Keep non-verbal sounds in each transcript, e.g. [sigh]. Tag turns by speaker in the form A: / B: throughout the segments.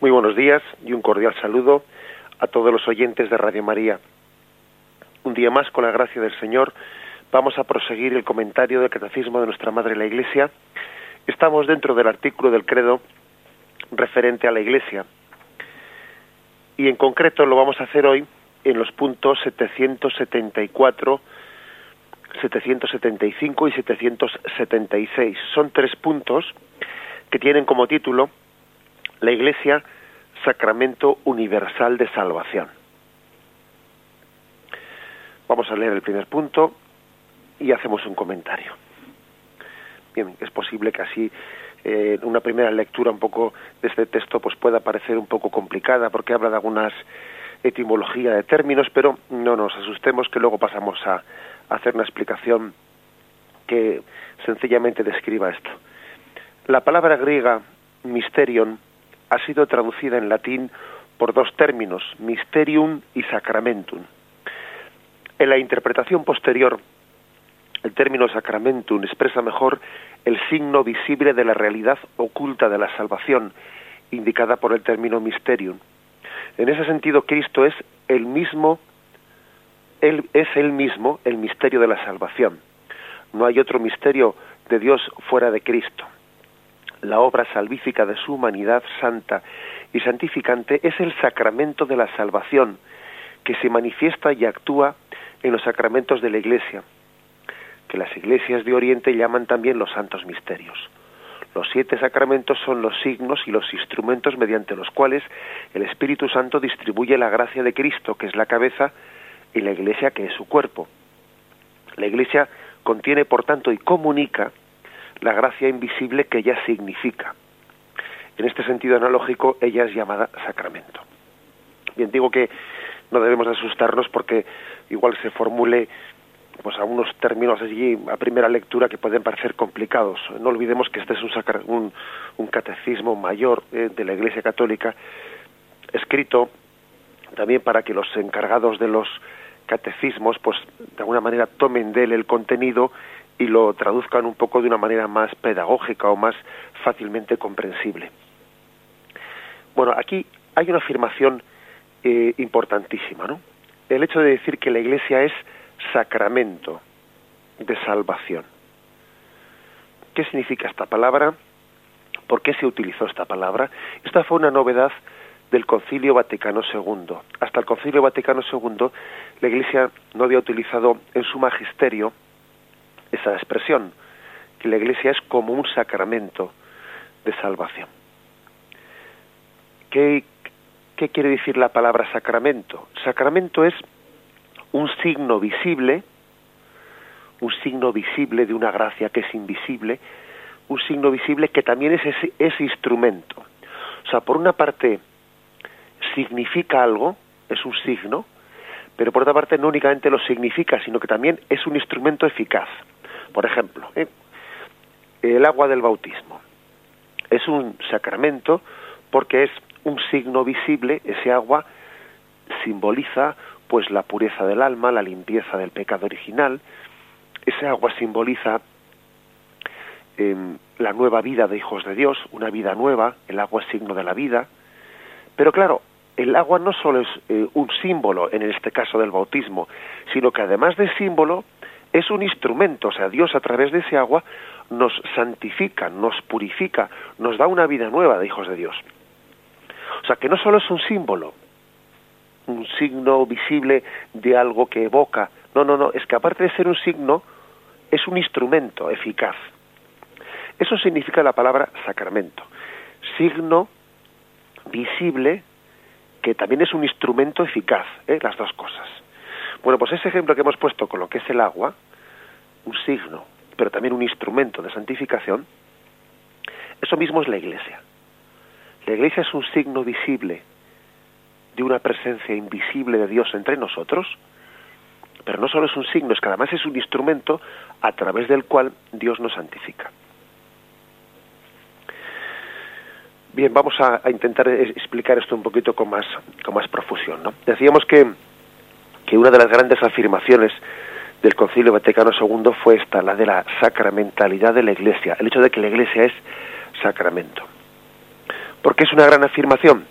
A: Muy buenos días y un cordial saludo a todos los oyentes de Radio María. Un día más, con la gracia del Señor, vamos a proseguir el comentario del Catecismo de nuestra Madre la Iglesia. Estamos dentro del artículo del credo referente a la Iglesia. Y en concreto lo vamos a hacer hoy en los puntos 774, 775 y 776. Son tres puntos que tienen como título la Iglesia, sacramento universal de salvación. Vamos a leer el primer punto y hacemos un comentario. Bien, es posible que así eh, una primera lectura un poco de este texto pues pueda parecer un poco complicada porque habla de algunas etimología de términos, pero no nos asustemos que luego pasamos a hacer una explicación que sencillamente describa esto. La palabra griega mysterion ha sido traducida en latín por dos términos, mysterium y sacramentum. En la interpretación posterior, el término sacramentum expresa mejor el signo visible de la realidad oculta de la salvación, indicada por el término mysterium. En ese sentido, Cristo es el mismo, es el mismo el misterio de la salvación. No hay otro misterio de Dios fuera de Cristo la obra salvífica de su humanidad santa y santificante es el sacramento de la salvación, que se manifiesta y actúa en los sacramentos de la Iglesia, que las iglesias de Oriente llaman también los santos misterios. Los siete sacramentos son los signos y los instrumentos mediante los cuales el Espíritu Santo distribuye la gracia de Cristo, que es la cabeza, y la Iglesia, que es su cuerpo. La Iglesia contiene, por tanto, y comunica la gracia invisible que ella significa. En este sentido analógico, ella es llamada sacramento. Bien, digo que no debemos asustarnos porque igual se formule pues a unos términos allí a primera lectura que pueden parecer complicados. No olvidemos que este es un, un, catecismo mayor eh, de la Iglesia Católica, escrito también para que los encargados de los catecismos, pues de alguna manera tomen de él el contenido y lo traduzcan un poco de una manera más pedagógica o más fácilmente comprensible. Bueno, aquí hay una afirmación eh, importantísima, ¿no? El hecho de decir que la Iglesia es sacramento de salvación. ¿Qué significa esta palabra? ¿Por qué se utilizó esta palabra? Esta fue una novedad del Concilio Vaticano II. Hasta el Concilio Vaticano II, la Iglesia no había utilizado en su magisterio esa expresión, que la Iglesia es como un sacramento de salvación. ¿Qué, ¿Qué quiere decir la palabra sacramento? Sacramento es un signo visible, un signo visible de una gracia que es invisible, un signo visible que también es ese, ese instrumento. O sea, por una parte significa algo, es un signo, pero por otra parte no únicamente lo significa, sino que también es un instrumento eficaz. Por ejemplo, ¿eh? el agua del bautismo. Es un sacramento porque es un signo visible, ese agua simboliza pues la pureza del alma, la limpieza del pecado original, ese agua simboliza em, la nueva vida de hijos de Dios, una vida nueva, el agua es signo de la vida, pero claro, el agua no solo es eh, un símbolo, en este caso del bautismo, sino que además de símbolo, es un instrumento, o sea, Dios a través de ese agua nos santifica, nos purifica, nos da una vida nueva de hijos de Dios. O sea, que no solo es un símbolo, un signo visible de algo que evoca, no, no, no, es que aparte de ser un signo, es un instrumento eficaz. Eso significa la palabra sacramento. Signo visible que también es un instrumento eficaz, ¿eh? las dos cosas. Bueno, pues ese ejemplo que hemos puesto con lo que es el agua, un signo, pero también un instrumento de santificación, eso mismo es la iglesia. La iglesia es un signo visible de una presencia invisible de Dios entre nosotros, pero no solo es un signo, es que además es un instrumento a través del cual Dios nos santifica. Bien, vamos a, intentar explicar esto un poquito con más, con más profusión. ¿no? Decíamos que que una de las grandes afirmaciones del Concilio Vaticano II fue esta, la de la sacramentalidad de la Iglesia, el hecho de que la Iglesia es sacramento. ¿Por qué es una gran afirmación?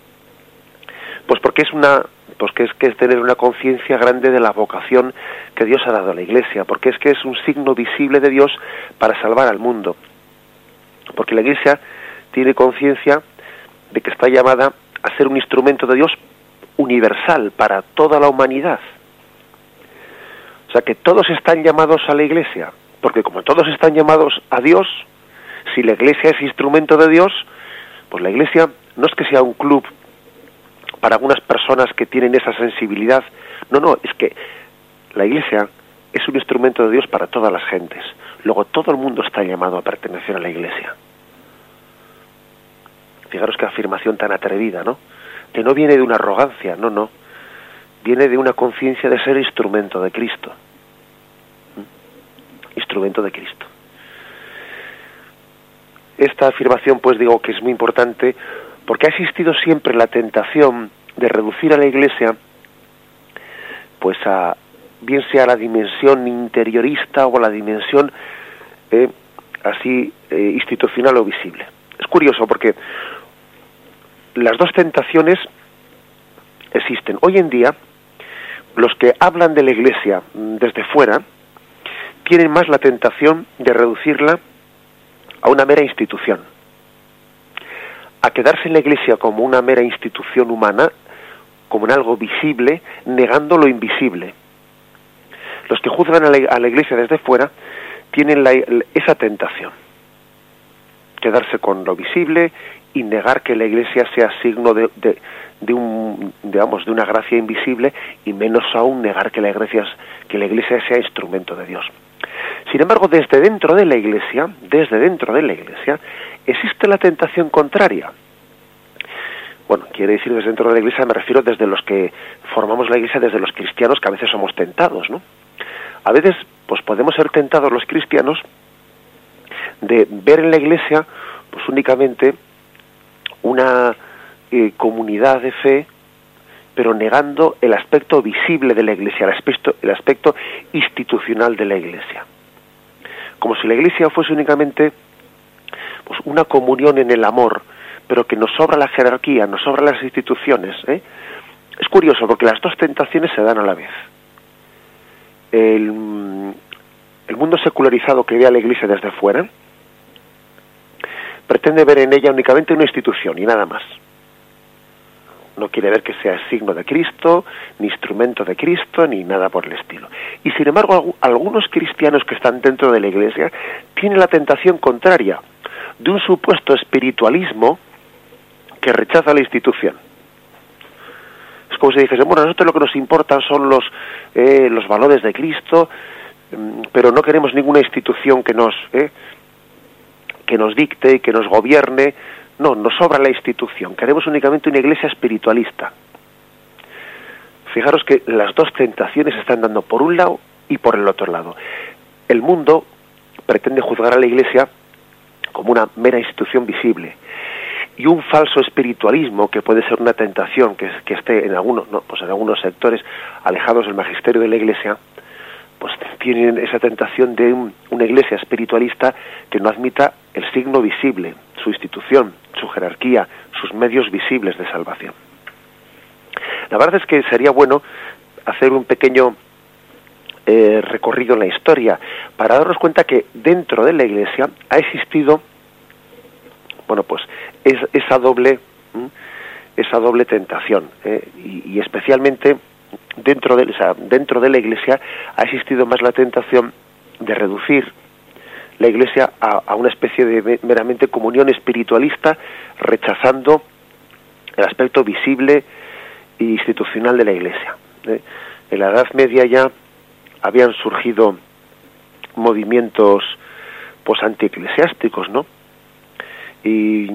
A: Pues porque es una pues es que es tener una conciencia grande de la vocación que Dios ha dado a la Iglesia, porque es que es un signo visible de Dios para salvar al mundo. Porque la Iglesia tiene conciencia de que está llamada a ser un instrumento de Dios universal para toda la humanidad. O sea que todos están llamados a la Iglesia, porque como todos están llamados a Dios, si la Iglesia es instrumento de Dios, pues la Iglesia no es que sea un club para algunas personas que tienen esa sensibilidad, no, no, es que la Iglesia es un instrumento de Dios para todas las gentes. Luego todo el mundo está llamado a pertenecer a la Iglesia. Fijaros qué afirmación tan atrevida, ¿no? Que no viene de una arrogancia, no, no. Viene de una conciencia de ser instrumento de Cristo. ¿Mm? Instrumento de Cristo. Esta afirmación, pues digo que es muy importante porque ha existido siempre la tentación de reducir a la Iglesia, pues a bien sea la dimensión interiorista o la dimensión eh, así eh, institucional o visible. Es curioso porque las dos tentaciones existen. Hoy en día, los que hablan de la Iglesia desde fuera tienen más la tentación de reducirla a una mera institución. A quedarse en la Iglesia como una mera institución humana, como en algo visible, negando lo invisible. Los que juzgan a la, Iglesia desde fuera tienen esa tentación. Quedarse con lo visible y negar que la Iglesia sea signo de, de, un, digamos, de una gracia invisible y menos aún negar que la Iglesia, que la Iglesia sea instrumento de Dios. Sin embargo, desde dentro de la Iglesia, desde dentro de la Iglesia, existe la tentación contraria. Bueno, quiere decir desde dentro de la Iglesia, me refiero desde los que formamos la Iglesia, desde los cristianos, que a veces somos tentados, ¿no? A veces, pues podemos ser tentados los cristianos de ver en la Iglesia, pues únicamente una eh, comunidad de fe, pero negando el aspecto visible de la Iglesia, el aspecto, institucional de la Iglesia. Como si la Iglesia fuese únicamente pues, una comunión en el amor, pero que nos sobra la jerarquía, nos sobra las instituciones. ¿eh? Es curioso porque las dos tentaciones se dan a la vez. El, el mundo secularizado que ve a la Iglesia desde fuera, pretende ver en ella únicamente una institución y nada más. No quiere ver que sea signo de Cristo, ni instrumento de Cristo, ni nada por el estilo. Y sin embargo, algunos cristianos que están dentro de la Iglesia tienen la tentación contraria de un supuesto espiritualismo que rechaza la institución. Es como si dijese, bueno, a nosotros lo que nos importa son los, eh, los valores de Cristo, mm, pero no queremos ninguna institución que nos, eh, que nos dicte, y que nos gobierne. No, nos sobra la institución. Queremos únicamente una iglesia espiritualista. Fijaros que las dos tentaciones están dando por un lado y por el otro lado. El mundo pretende juzgar a la iglesia como una mera institución visible y un falso espiritualismo que puede ser una tentación que, que esté en algunos no, pues en algunos sectores alejados del magisterio de la iglesia pues tienen esa tentación de una iglesia espiritualista que no admita el signo visible, su institución, su jerarquía, sus medios visibles de salvación. La verdad es que sería bueno hacer un pequeño eh, recorrido en la historia para darnos cuenta que dentro de la iglesia ha existido, bueno, pues esa doble, esa doble tentación eh, y, y especialmente dentro de, dentro de la Iglesia ha existido más la tentación de reducir la Iglesia a, una especie de meramente comunión espiritualista, rechazando el aspecto visible e institucional de la Iglesia. ¿eh? En la Edad Media ya habían surgido movimientos pues antieclesiásticos, ¿no? Y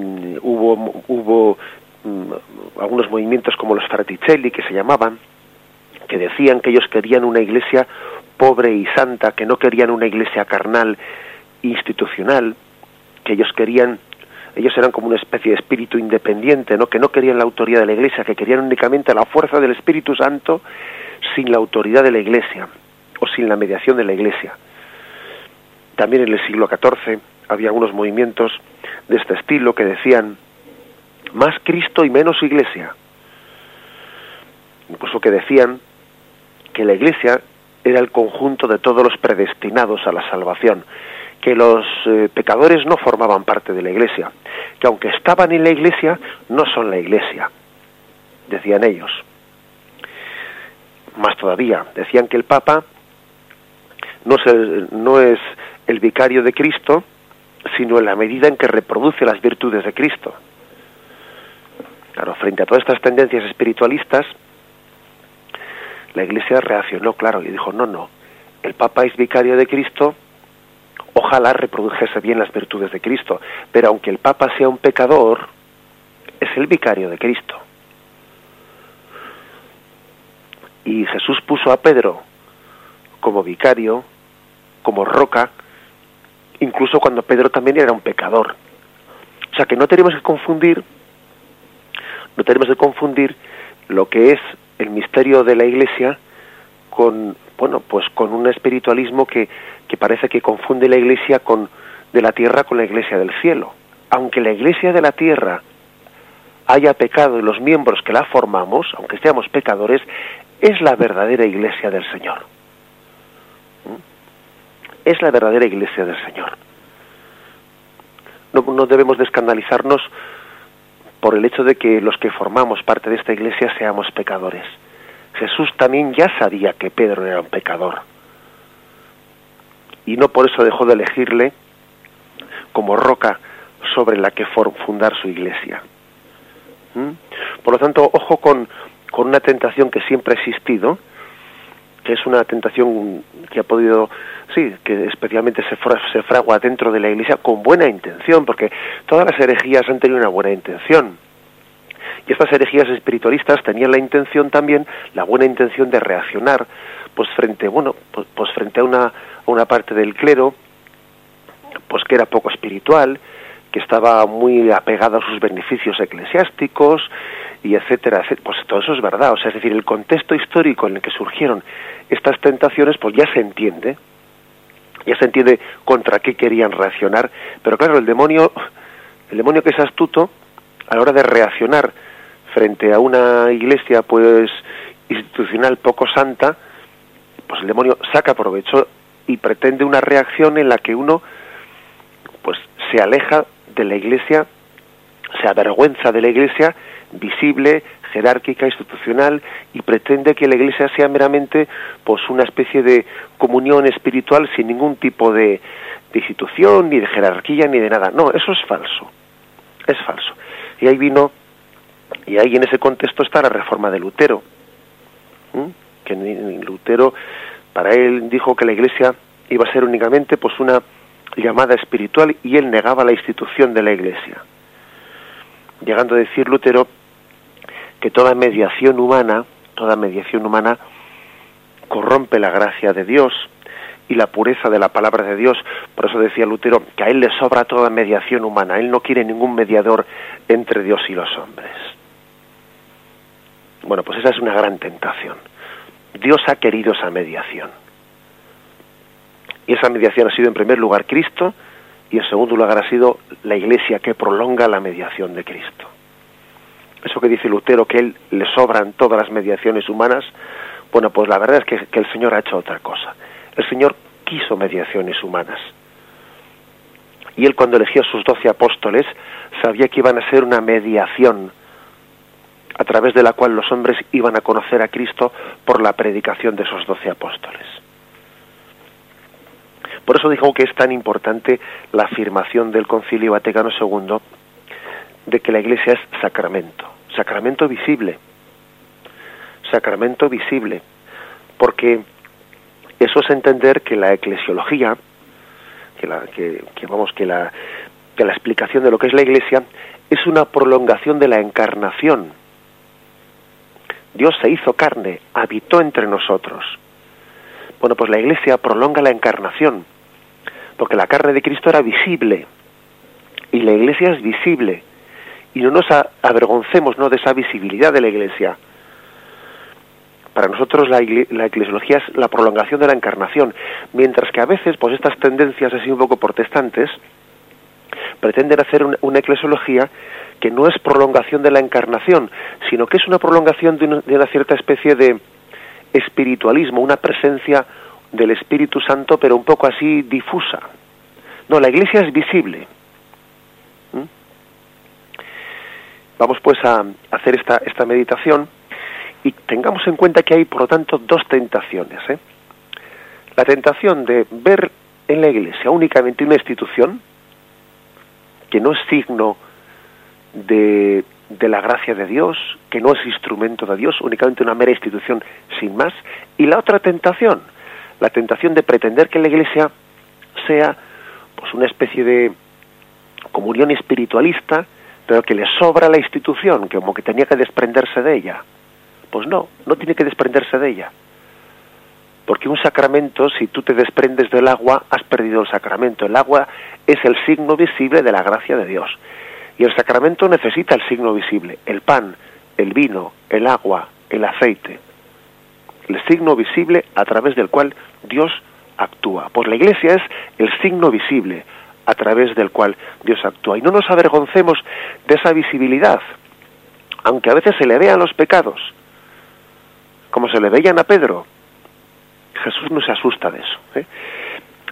A: hubo hubo mm, algunos movimientos como los Fraticelli que se llamaban, que decían que ellos querían una iglesia pobre y santa, que no querían una iglesia carnal institucional, que ellos querían ellos eran como una especie de espíritu independiente, ¿no? que no querían la autoridad de la iglesia, que querían únicamente la fuerza del Espíritu Santo sin la autoridad de la iglesia o sin la mediación de la iglesia. También en el siglo XIV había algunos movimientos de este estilo que decían más Cristo y menos Iglesia. Incluso que decían que la Iglesia era el conjunto de todos los predestinados a la salvación, que los eh, pecadores no formaban parte de la Iglesia, que aunque estaban en la Iglesia, no son la Iglesia, decían ellos. Más todavía, decían que el Papa no es el, no es el vicario de Cristo, sino en la medida en que reproduce las virtudes de Cristo. Claro, frente a todas estas tendencias espiritualistas, la Iglesia reaccionó, claro, y dijo, no, no, el Papa es vicario de Cristo, ojalá reprodujese bien las virtudes de Cristo, pero aunque el Papa sea un pecador, es el vicario de Cristo. Y Jesús puso a Pedro como vicario, como roca, incluso cuando Pedro también era un pecador. O sea que no tenemos que confundir, no tenemos que confundir lo que es el misterio de la Iglesia con, bueno, pues con un espiritualismo que, que parece que confunde la Iglesia con de la tierra con la Iglesia del cielo. Aunque la Iglesia de la tierra haya pecado y los miembros que la formamos, aunque seamos pecadores, es la verdadera Iglesia del Señor. ¿Mm? Es la verdadera Iglesia del Señor. No, no debemos de escandalizarnos por el hecho de que los que formamos parte de esta iglesia seamos pecadores. Jesús también ya sabía que Pedro era un pecador. Y no por eso dejó de elegirle como roca sobre la que fundar su iglesia. ¿Mm? Por lo tanto, ojo con, con una tentación que siempre ha existido, que es una tentación que ha podido, sí, que especialmente se, se fragua dentro de la Iglesia con buena intención, porque todas las herejías han tenido una buena intención. Y estas herejías espiritualistas tenían la intención también, la buena intención de reaccionar, pues frente, bueno, pues, pues frente a una, a una parte del clero, pues que era poco espiritual, que estaba muy apegada a sus beneficios eclesiásticos y etcétera, pues todo eso es verdad, o sea, es decir, el contexto histórico en el que surgieron estas tentaciones, pues ya se entiende, ya se entiende contra qué querían reaccionar, pero claro, el demonio, el demonio que es astuto, a la hora de reaccionar frente a una iglesia pues institucional poco santa, pues el demonio saca provecho y pretende una reacción en la que uno pues se aleja de la Iglesia, se avergüenza de la Iglesia visible, jerárquica, institucional y pretende que la Iglesia sea meramente pues una especie de comunión espiritual sin ningún tipo de, institución, ni de jerarquía, ni de nada. No, eso es falso. Es falso. Y ahí vino, y ahí en ese contexto está la reforma de Lutero. Que Lutero, para él dijo que la Iglesia iba a ser únicamente pues una llamada espiritual y él negaba la institución de la Iglesia. Llegando a decir Lutero que toda mediación humana, toda mediación humana corrompe la gracia de Dios y la pureza de la palabra de Dios. Por eso decía Lutero que a él le sobra toda mediación humana. Él no quiere ningún mediador entre Dios y los hombres. Bueno, pues esa es una gran tentación. Dios ha querido esa mediación. Y esa mediación ha sido en primer lugar Cristo y en segundo lugar ha sido la Iglesia que prolonga la mediación de Cristo. Eso que dice Lutero, que él le sobran todas las mediaciones humanas, bueno, pues la verdad es que, que el Señor ha hecho otra cosa. El Señor quiso mediaciones humanas. Y él cuando eligió a sus doce apóstoles sabía que iban a ser una mediación a través de la cual los hombres iban a conocer a Cristo por la predicación de esos doce apóstoles. Por eso dijo que es tan importante la afirmación del Concilio Vaticano II de que la Iglesia es sacramento, sacramento visible, sacramento visible, porque eso es entender que la eclesiología, que, la, que, vamos que la, que la explicación de lo que es la Iglesia es una prolongación de la encarnación. Dios se hizo carne, habitó entre nosotros. Bueno, pues la Iglesia prolonga la encarnación porque la carne de Cristo era visible y la iglesia es visible. Y no nos avergoncemos no de esa visibilidad de la iglesia. Para nosotros la, la, eclesiología es la prolongación de la encarnación mientras que a veces pues estas tendencias así un poco protestantes pretenden hacer una, eclesiología que no es prolongación de la encarnación, sino que es una prolongación de una, cierta especie de espiritualismo, una presencia del Espíritu Santo, pero un poco así difusa. No, la Iglesia es visible. ¿Mm? Vamos pues a hacer esta, esta meditación y tengamos en cuenta que hay, por lo tanto, dos tentaciones. ¿eh? La tentación de ver en la Iglesia únicamente una institución que no es signo de, de la gracia de Dios, que no es instrumento de Dios, únicamente una mera institución sin más, y la otra tentación, la tentación de pretender que la Iglesia sea pues una especie de comunión espiritualista, pero que le sobra la institución, que como que tenía que desprenderse de ella. Pues no, no tiene que desprenderse de ella. Porque un sacramento, si tú te desprendes del agua, has perdido el sacramento. El agua es el signo visible de la gracia de Dios. Y el sacramento necesita el signo visible, el pan, el vino, el agua, el aceite. El signo visible a través del cual Dios actúa. Pues la iglesia es el signo visible a través del cual Dios actúa. Y no nos avergoncemos de esa visibilidad, aunque a veces se le vean los pecados, como se le veían a Pedro. Jesús no se asusta de eso. ¿eh?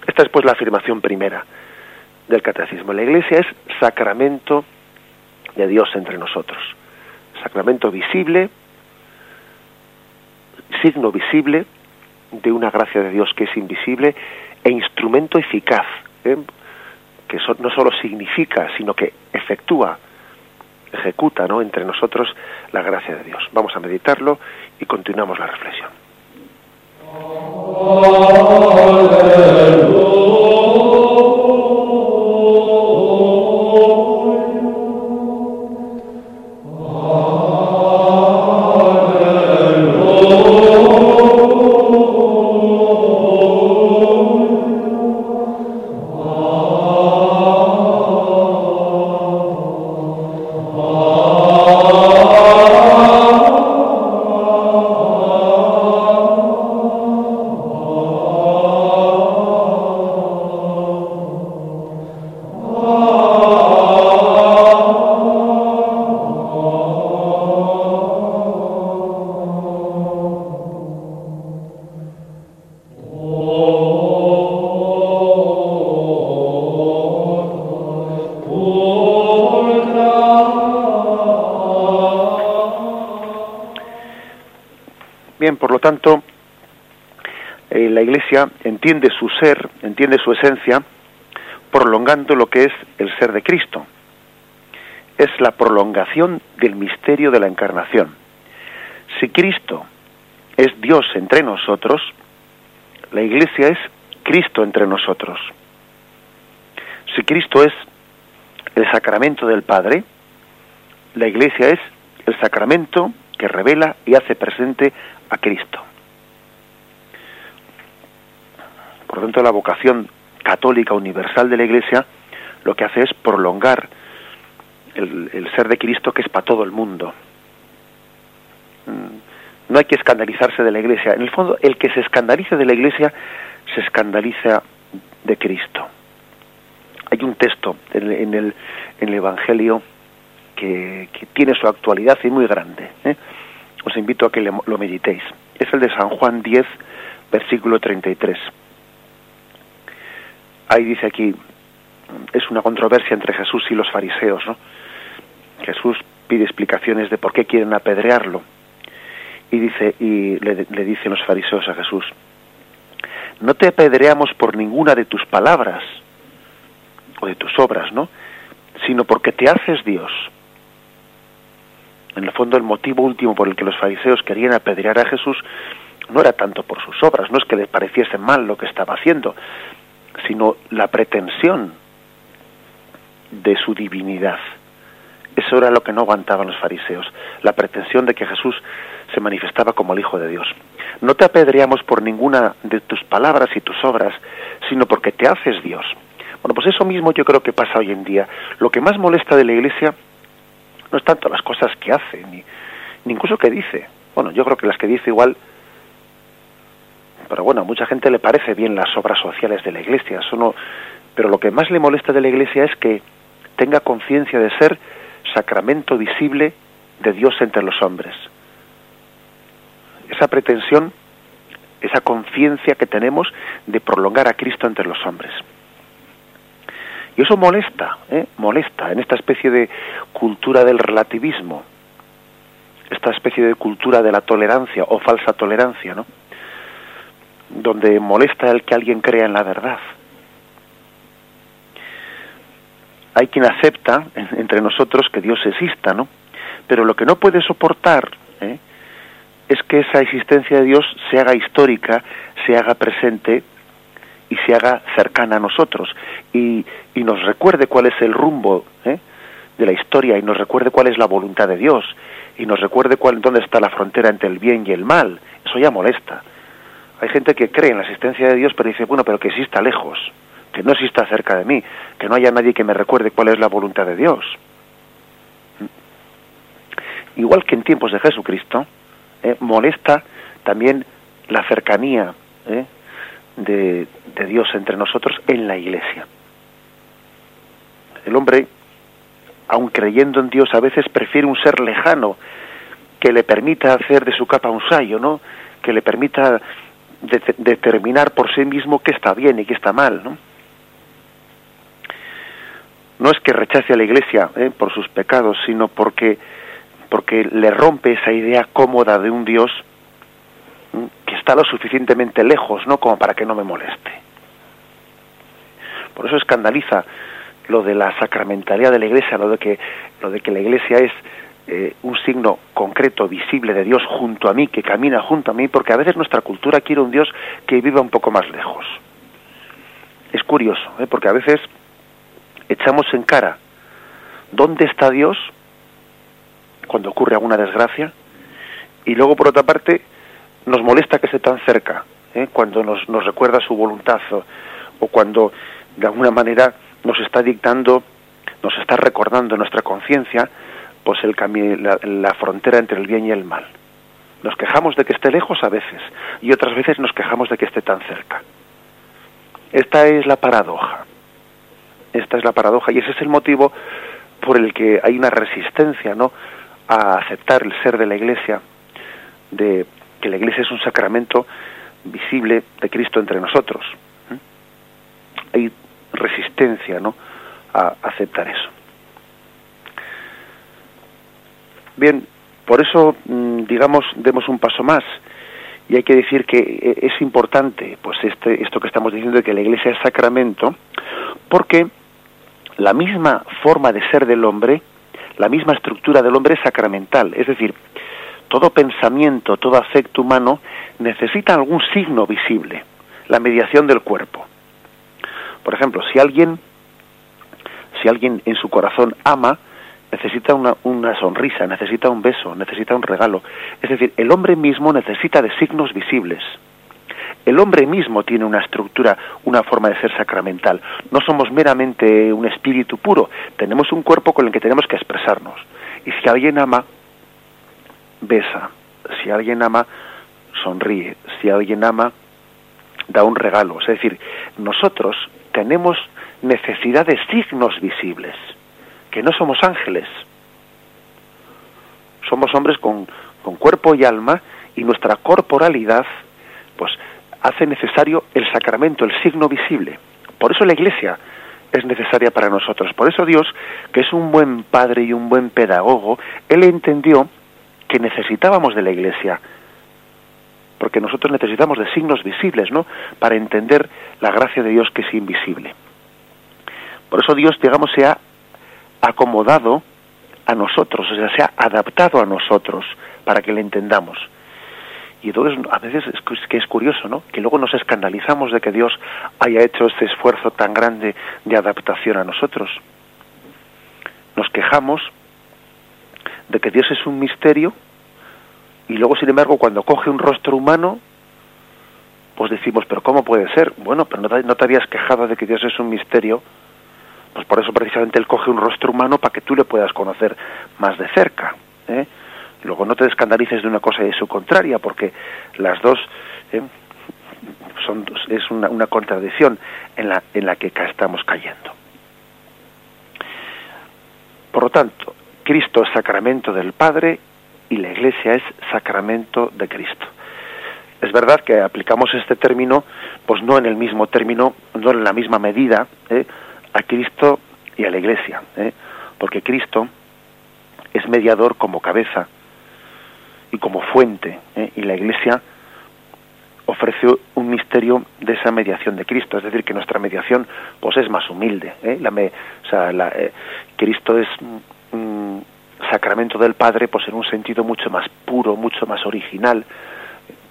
A: Esta es pues la afirmación primera del catecismo. La iglesia es sacramento de Dios entre nosotros. Sacramento visible, signo visible de una gracia de Dios que es invisible e instrumento eficaz, ¿eh? que no solo significa, sino que efectúa, ejecuta ¿no? entre nosotros la gracia de Dios. Vamos a meditarlo y continuamos la reflexión. Alleluia. Entiende su ser, entiende su esencia, prolongando lo que es el ser de Cristo. Es la prolongación del misterio de la encarnación. Si Cristo es Dios entre nosotros, la Iglesia es Cristo entre nosotros. Si Cristo es el sacramento del Padre, la Iglesia es el sacramento que revela y hace presente a Cristo. Por lo tanto, la vocación católica universal de la Iglesia lo que hace es prolongar el, ser de Cristo que es para todo el mundo. Mm, no hay que escandalizarse de la Iglesia. En el fondo, el que se escandalice de la Iglesia se escandaliza de Cristo. Hay un texto en, el, Evangelio que, que, tiene su actualidad y muy grande. ¿eh? os invito a que lo meditéis. Es el de San Juan 10, versículo 33. Ahí dice aquí, es una controversia entre Jesús y los fariseos, ¿no? Jesús pide explicaciones de por qué quieren apedrearlo. Y dice, y le, le dicen los fariseos a Jesús, no te apedreamos por ninguna de tus palabras o de tus obras, ¿no? Sino porque te haces Dios en el fondo el motivo último por el que los fariseos querían apedrear a Jesús no era tanto por sus obras, no es que les pareciese mal lo que estaba haciendo, sino la pretensión de su divinidad. Eso era lo que no aguantaban los fariseos, la pretensión de que Jesús se manifestaba como el Hijo de Dios. No te apedreamos por ninguna de tus palabras y tus obras, sino porque te haces Dios. Bueno, pues eso mismo yo creo que pasa hoy en día. Lo que más molesta de la Iglesia no es tanto las cosas que hace, ni, incluso que dice. Bueno, yo creo que las que dice igual, pero bueno, a mucha gente le parece bien las obras sociales de la Iglesia, eso no, pero lo que más le molesta de la Iglesia es que tenga conciencia de ser sacramento visible de Dios entre los hombres. Esa pretensión, esa conciencia que tenemos de prolongar a Cristo entre los hombres. Y eso molesta, ¿eh? molesta en esta especie de cultura del relativismo, esta especie de cultura de la tolerancia o falsa tolerancia, ¿no? Donde molesta el que alguien crea en la verdad. Hay quien acepta entre nosotros que Dios exista, ¿no? Pero lo que no puede soportar ¿eh? es que esa existencia de Dios se haga histórica, se haga presente y se haga cercana a nosotros y, nos recuerde cuál es el rumbo ¿eh? de la historia y nos recuerde cuál es la voluntad de Dios y nos recuerde cuál, dónde está la frontera entre el bien y el mal. Eso ya molesta. Hay gente que cree en la existencia de Dios pero dice, bueno, pero que exista lejos, que no exista cerca de mí, que no haya nadie que me recuerde cuál es la voluntad de Dios. Igual que en tiempos de Jesucristo, ¿eh? molesta también la cercanía ¿eh? de, Dios entre nosotros en la iglesia. El hombre, aun creyendo en Dios, a veces prefiere un ser lejano que le permita hacer de su capa un sayo, ¿no? Que le permita determinar por sí mismo qué está bien y qué está mal, ¿no? No es que rechace a la Iglesia ¿eh? por sus pecados, sino porque porque le rompe esa idea cómoda de un Dios que está lo suficientemente lejos, ¿no? Como para que no me moleste. Por eso escandaliza lo de la sacramentalidad de la Iglesia, lo de que, lo de que la Iglesia es eh, un signo concreto, visible de Dios junto a mí, que camina junto a mí, porque a veces nuestra cultura quiere un Dios que viva un poco más lejos. Es curioso, ¿eh? porque a veces echamos en cara dónde está Dios cuando ocurre alguna desgracia y luego por otra parte nos molesta que esté tan cerca, ¿eh? cuando nos, nos recuerda su voluntad o, cuando de alguna manera nos está dictando, nos está recordando nuestra conciencia, pues el la, la frontera entre el bien y el mal. Nos quejamos de que esté lejos a veces y otras veces nos quejamos de que esté tan cerca. Esta es la paradoja. Esta es la paradoja y ese es el motivo por el que hay una resistencia, ¿no? a aceptar el ser de la Iglesia, de que la Iglesia es un sacramento visible de Cristo entre nosotros. Hay resistencia ¿no? a aceptar eso. Bien, por eso, mm, digamos, demos un paso más y hay que decir que eh, es importante, pues este, esto que estamos diciendo de que la Iglesia es sacramento, porque la misma forma de ser del hombre, la misma estructura del hombre es sacramental, es decir, todo pensamiento, todo afecto humano necesita algún signo visible, la mediación del cuerpo. Por ejemplo, si alguien, si alguien en su corazón ama, necesita una, una sonrisa, necesita un beso, necesita un regalo. Es decir, el hombre mismo necesita de signos visibles. El hombre mismo tiene una estructura, una forma de ser sacramental. No somos meramente un espíritu puro, tenemos un cuerpo con el que tenemos que expresarnos. Y si alguien ama, besa, si alguien ama, sonríe, si alguien ama, da un regalo. Es decir, nosotros tenemos necesidad de signos visibles, que no somos ángeles. Somos hombres con, con cuerpo y alma y nuestra corporalidad pues hace necesario el sacramento, el signo visible. Por eso la iglesia es necesaria para nosotros. Por eso Dios, que es un buen padre y un buen pedagogo, Él entendió que necesitábamos de la Iglesia, porque nosotros necesitamos de signos visibles, ¿no? Para entender la gracia de Dios que es invisible. Por eso Dios, digamos, se ha acomodado a nosotros, o sea, se ha adaptado a nosotros para que le entendamos. Y entonces a veces es que es curioso, ¿no? Que luego nos escandalizamos de que Dios haya hecho este esfuerzo tan grande de adaptación a nosotros. Nos quejamos de que Dios es un misterio y luego, sin embargo, cuando coge un rostro humano, pues decimos, pero ¿cómo puede ser? Bueno, pero no te, habías quejado de que Dios es un misterio, pues por eso precisamente Él coge un rostro humano para que tú le puedas conocer más de cerca. ¿eh? Luego no te escandalices de una cosa y de su contraria, porque las dos ¿eh? son, es una, contradicción en la, en la que estamos cayendo. Por lo tanto, Cristo es sacramento del Padre y la Iglesia es sacramento de Cristo. Es verdad que aplicamos este término, pues no en el mismo término, no en la misma medida, ¿eh? A Cristo y a la Iglesia, ¿eh? porque Cristo es mediador como cabeza y como fuente, ¿eh? y la Iglesia ofrece un misterio de esa mediación de Cristo, es decir, que nuestra mediación pues es más humilde. La o sea, la, Cristo es un sacramento del Padre pues en un sentido mucho más puro, mucho más original,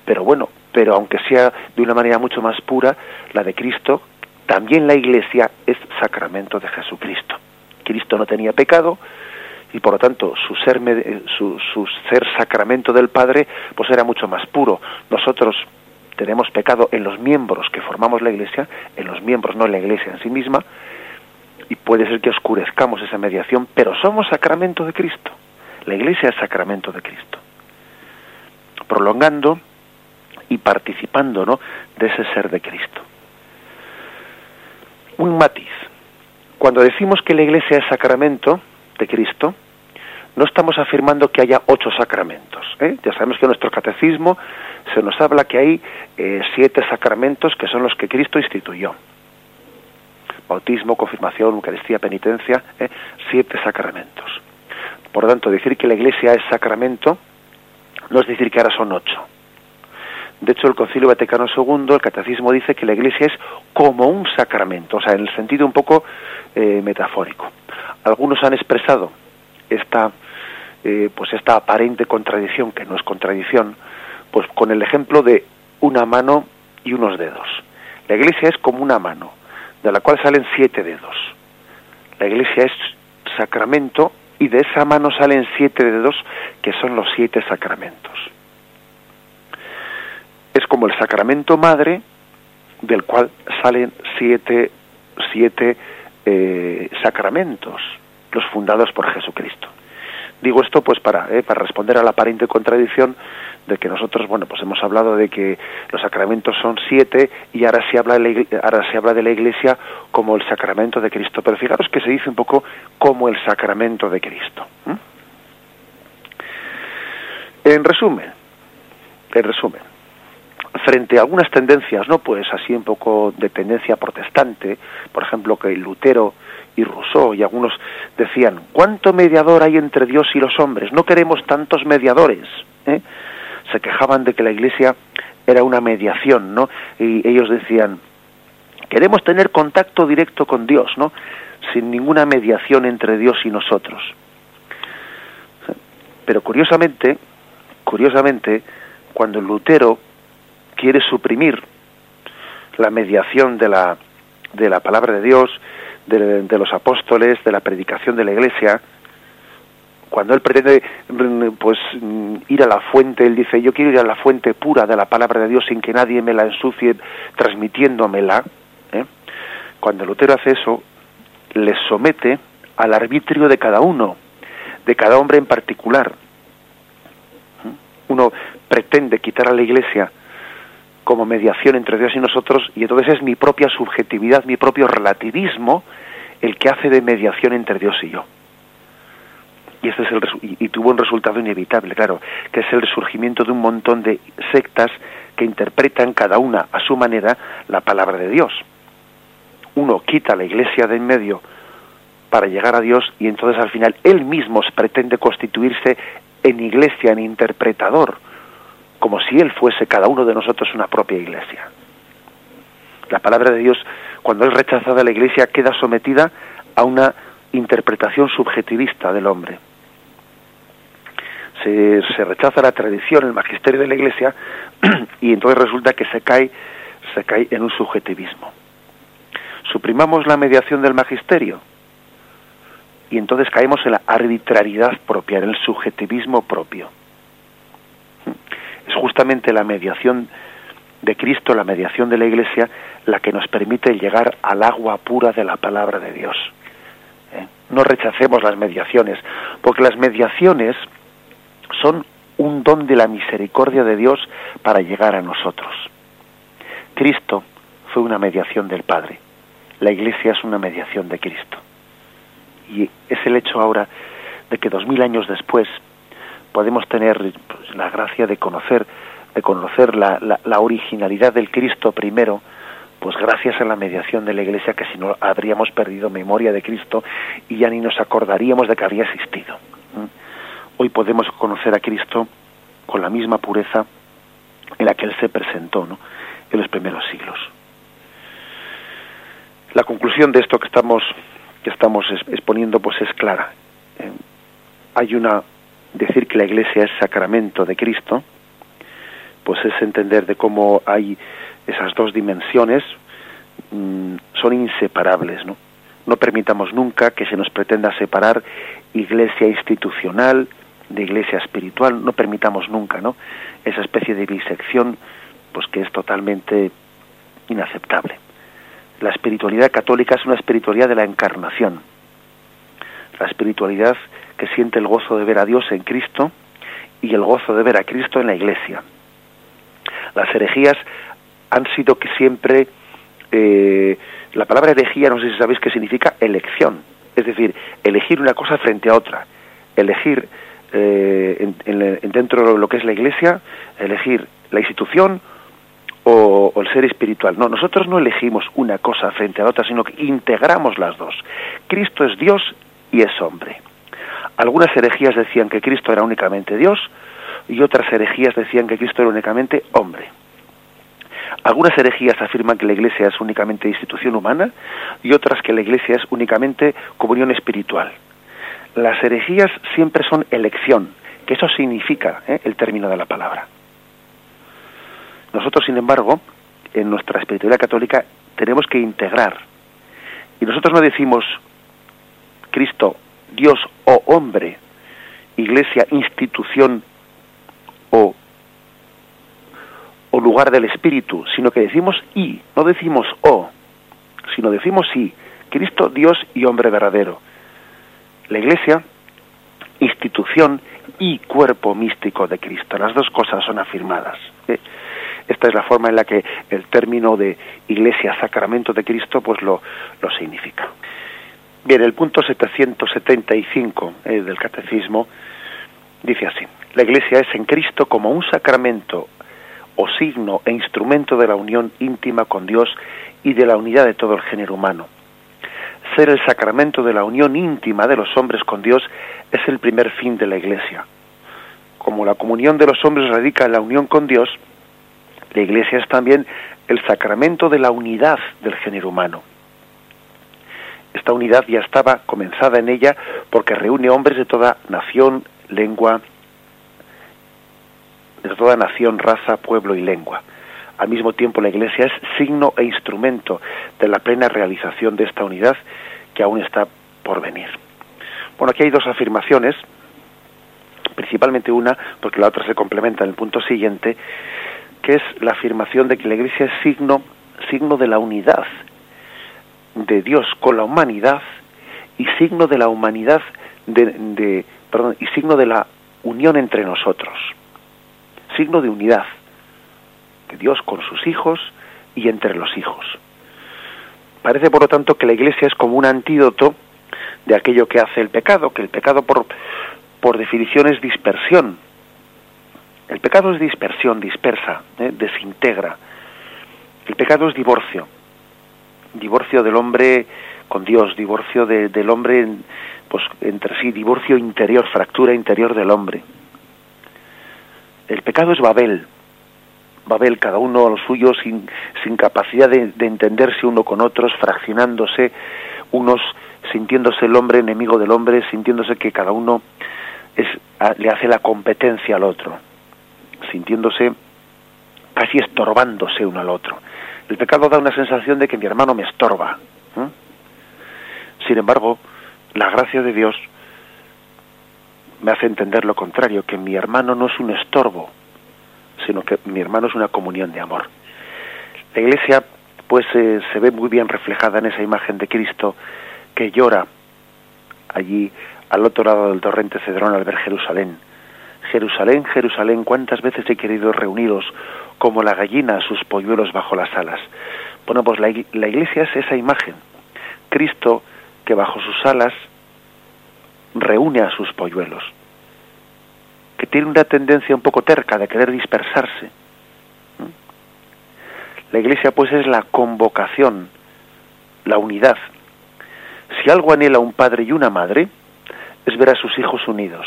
A: pero bueno, pero aunque sea de una manera mucho más pura, la de Cristo, también la Iglesia es sacramento de Jesucristo. Cristo no tenía pecado y por lo tanto su ser, su, su ser sacramento del Padre pues era mucho más puro. Nosotros tenemos pecado en los miembros que formamos la Iglesia, en los miembros, no en la Iglesia en sí misma, y puede ser que oscurezcamos esa mediación, pero somos sacramento de Cristo. La Iglesia es sacramento de Cristo. Prolongando y participando ¿no? de ese ser de Cristo. Un matiz. Cuando decimos que la Iglesia es sacramento de Cristo, no estamos afirmando que haya ocho sacramentos. ¿eh? Ya sabemos que en nuestro catecismo se nos habla que hay eh, siete sacramentos que son los que Cristo instituyó. Bautismo, confirmación, Eucaristía, penitencia, ¿eh? siete sacramentos. Por lo tanto, decir que la Iglesia es sacramento no es decir que ahora son ocho. De hecho, el Concilio Vaticano II, el Catecismo dice que la Iglesia es como un sacramento, o sea, en el sentido un poco eh, metafórico. Algunos han expresado esta, eh, pues esta aparente contradicción, que no es contradicción, pues con el ejemplo de una mano y unos dedos. La Iglesia es como una mano, de la cual salen siete dedos. La Iglesia es sacramento y de esa mano salen siete dedos, que son los siete sacramentos es como el sacramento madre del cual salen siete, siete eh, sacramentos, los fundados por Jesucristo. Digo esto pues para, eh, para responder a la aparente contradicción de que nosotros, bueno, pues hemos hablado de que los sacramentos son siete y ahora se habla de la, ahora se habla de la Iglesia como el sacramento de Cristo. Pero fijaros que se dice un poco como el sacramento de Cristo. En resumen, en resumen, frente a algunas tendencias, ¿no? Pues así un poco de tendencia protestante, por ejemplo, que Lutero y Rousseau y algunos decían, ¿cuánto mediador hay entre Dios y los hombres? No queremos tantos mediadores. ¿eh? Se quejaban de que la Iglesia era una mediación, ¿no? Y ellos decían, queremos tener contacto directo con Dios, ¿no? Sin ninguna mediación entre Dios y nosotros. Pero curiosamente, curiosamente, cuando Lutero quiere suprimir la mediación de la, de la palabra de Dios, de, los apóstoles, de la predicación de la iglesia, cuando él pretende pues ir a la fuente, él dice, yo quiero ir a la fuente pura de la palabra de Dios sin que nadie me la ensucie transmitiéndomela, ¿eh? cuando Lutero hace eso, le somete al arbitrio de cada uno, de cada hombre en particular. ¿eh? Uno pretende quitar a la iglesia como mediación entre Dios y nosotros, y entonces es mi propia subjetividad, mi propio relativismo, el que hace de mediación entre Dios y yo. Y, este es el, y, tuvo un resultado inevitable, claro, que es el resurgimiento de un montón de sectas que interpretan cada una a su manera la palabra de Dios. Uno quita la iglesia de en medio para llegar a Dios y entonces al final él mismo pretende constituirse en iglesia, en interpretador, como si Él fuese cada uno de nosotros una propia iglesia. La palabra de Dios, cuando es rechazada la iglesia, queda sometida a una interpretación subjetivista del hombre. Se, rechaza la tradición, el magisterio de la iglesia, [clears throat] y entonces resulta que se cae, se cae en un subjetivismo. Suprimamos la mediación del magisterio, y entonces caemos en la arbitrariedad propia, en el subjetivismo propio es justamente la mediación de Cristo, la mediación de la Iglesia, la que nos permite llegar al agua pura de la palabra de Dios. ¿Eh? No rechacemos las mediaciones, porque las mediaciones son un don de la misericordia de Dios para llegar a nosotros. Cristo fue una mediación del Padre, la Iglesia es una mediación de Cristo. Y es el hecho ahora de que dos mil años después podemos tener pues, la gracia de conocer, de conocer la, la, originalidad del Cristo primero, pues gracias a la mediación de la Iglesia, que si no habríamos perdido memoria de Cristo y ya ni nos acordaríamos de que había existido. Hoy podemos conocer a Cristo con la misma pureza en la que Él se presentó en los primeros siglos. La conclusión de esto que estamos, que estamos exponiendo pues es clara. Eh, hay una decir que la Iglesia es sacramento de Cristo, pues es entender de cómo hay esas dos dimensiones mm, son inseparables, ¿no? No permitamos nunca que se nos pretenda separar iglesia institucional de iglesia espiritual, no permitamos nunca, ¿no? Esa especie de bisección pues que es totalmente inaceptable. La espiritualidad católica es una espiritualidad de la encarnación. La espiritualidad que siente el gozo de ver a Dios en Cristo y el gozo de ver a Cristo en la Iglesia. Las herejías han sido que siempre eh, la palabra herejía no sé si sabéis qué significa elección, es decir, elegir una cosa frente a otra, elegir eh, en, dentro de lo que es la Iglesia, elegir la institución o, el ser espiritual. No, nosotros no elegimos una cosa frente a otra, sino que integramos las dos. Cristo es Dios y es hombre. Algunas herejías decían que Cristo era únicamente Dios y otras herejías decían que Cristo era únicamente hombre. Algunas herejías afirman que la Iglesia es únicamente institución humana y otras que la Iglesia es únicamente comunión espiritual. Las herejías siempre son elección, que eso significa ¿eh? el término de la palabra. Nosotros, sin embargo, en nuestra espiritualidad católica tenemos que integrar. Y nosotros no decimos Cristo, Dios o hombre, iglesia, institución o, o lugar del Espíritu, sino que decimos y, no decimos o, sino decimos y, Cristo, Dios y hombre verdadero. La iglesia, institución y cuerpo místico de Cristo. Las dos cosas son afirmadas. ¿eh? Esta es la forma en la que el término de iglesia, sacramento de Cristo, pues lo, lo significa. Bien, el punto 775 eh, del Catecismo dice así, la Iglesia es en Cristo como un sacramento o signo e instrumento de la unión íntima con Dios y de la unidad de todo el género humano. Ser el sacramento de la unión íntima de los hombres con Dios es el primer fin de la Iglesia. Como la comunión de los hombres radica en la unión con Dios, la Iglesia es también el sacramento de la unidad del género humano. Esta unidad ya estaba comenzada en ella porque reúne hombres de toda nación, lengua, de toda nación, raza, pueblo y lengua. Al mismo tiempo la Iglesia es signo e instrumento de la plena realización de esta unidad que aún está por venir. Bueno, aquí hay dos afirmaciones, principalmente una, porque la otra se complementa en el punto siguiente, que es la afirmación de que la Iglesia es signo, signo de la unidad de Dios con la humanidad y signo de la humanidad de, perdón, y signo de la unión entre nosotros. Signo de unidad de Dios con sus hijos y entre los hijos. Parece, por lo tanto, que la Iglesia es como un antídoto de aquello que hace el pecado, que el pecado por, por definición es dispersión. El pecado es dispersión, dispersa, ¿eh? desintegra. El pecado es divorcio divorcio del hombre con Dios, divorcio del hombre pues entre sí, divorcio interior, fractura interior del hombre. El pecado es Babel, Babel, cada uno a lo suyo, sin, sin capacidad de, entenderse uno con otros, fraccionándose, unos sintiéndose el hombre enemigo del hombre, sintiéndose que cada uno es, le hace la competencia al otro, sintiéndose casi estorbándose uno al otro. El pecado da una sensación de que mi hermano me estorba. Sin embargo, la gracia de Dios me hace entender lo contrario, que mi hermano no es un estorbo, sino que mi hermano es una comunión de amor. La Iglesia, pues, eh, se ve muy bien reflejada en esa imagen de Cristo que llora allí al otro lado del torrente Cedrón al ver Jerusalén. Jerusalén, Jerusalén, cuántas veces he querido reuniros como la gallina sus polluelos bajo las alas. Bueno, pues la, iglesia es esa imagen. Cristo que bajo sus alas reúne a sus polluelos, que tiene una tendencia un poco terca de querer dispersarse. La iglesia pues es la convocación, la unidad. Si algo anhela un padre y una madre, es ver a sus hijos unidos.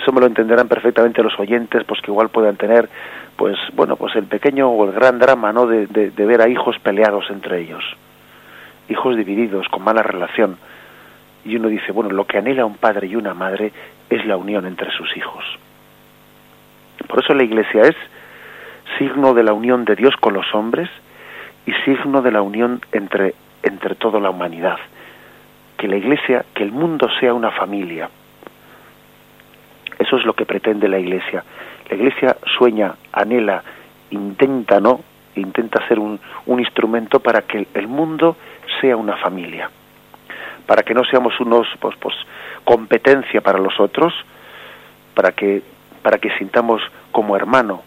A: Eso me lo entenderán perfectamente los oyentes, pues que igual puedan tener, pues bueno, pues el pequeño o el gran drama, ¿no? De, de ver a hijos peleados entre ellos, hijos divididos, con mala relación. Y uno dice, bueno, lo que anhela un padre y una madre es la unión entre sus hijos. Por eso la Iglesia es signo de la unión de Dios con los hombres y signo de la unión entre, entre toda la humanidad. Que la Iglesia, que el mundo sea una familia. Eso es lo que pretende la Iglesia. La Iglesia sueña, anhela, intenta, ¿no? Intenta ser un, un instrumento para que el mundo sea una familia. Para que no seamos unos, pues, pues, competencia para los otros, para que, para que sintamos como hermano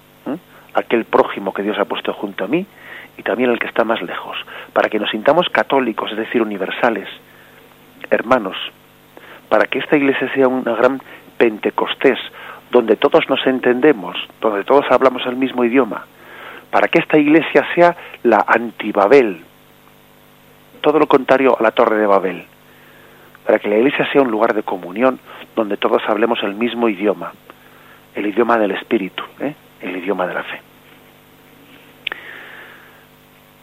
A: aquel prójimo que Dios ha puesto junto a mí y también el que está más lejos, para que nos sintamos católicos, es decir, universales, hermanos, para que esta iglesia sea una gran Pentecostés, donde todos nos entendemos, donde todos hablamos el mismo idioma, para que esta iglesia sea la antibabel, todo lo contrario a la torre de Babel, para que la iglesia sea un lugar de comunión donde todos hablemos el mismo idioma, el idioma del espíritu, ¿eh? el idioma de la fe.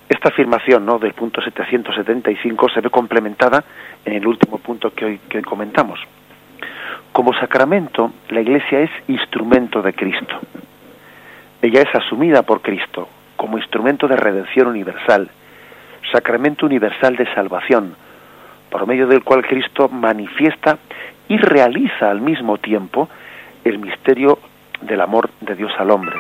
A: Esta afirmación ¿no? del punto 775 se ve complementada en el último punto que hoy, que hoy comentamos. Como sacramento, la Iglesia es instrumento de Cristo. Ella es asumida por Cristo como instrumento de redención universal, sacramento universal de salvación, por medio del cual Cristo manifiesta y realiza al mismo tiempo el misterio del amor de Dios al hombre.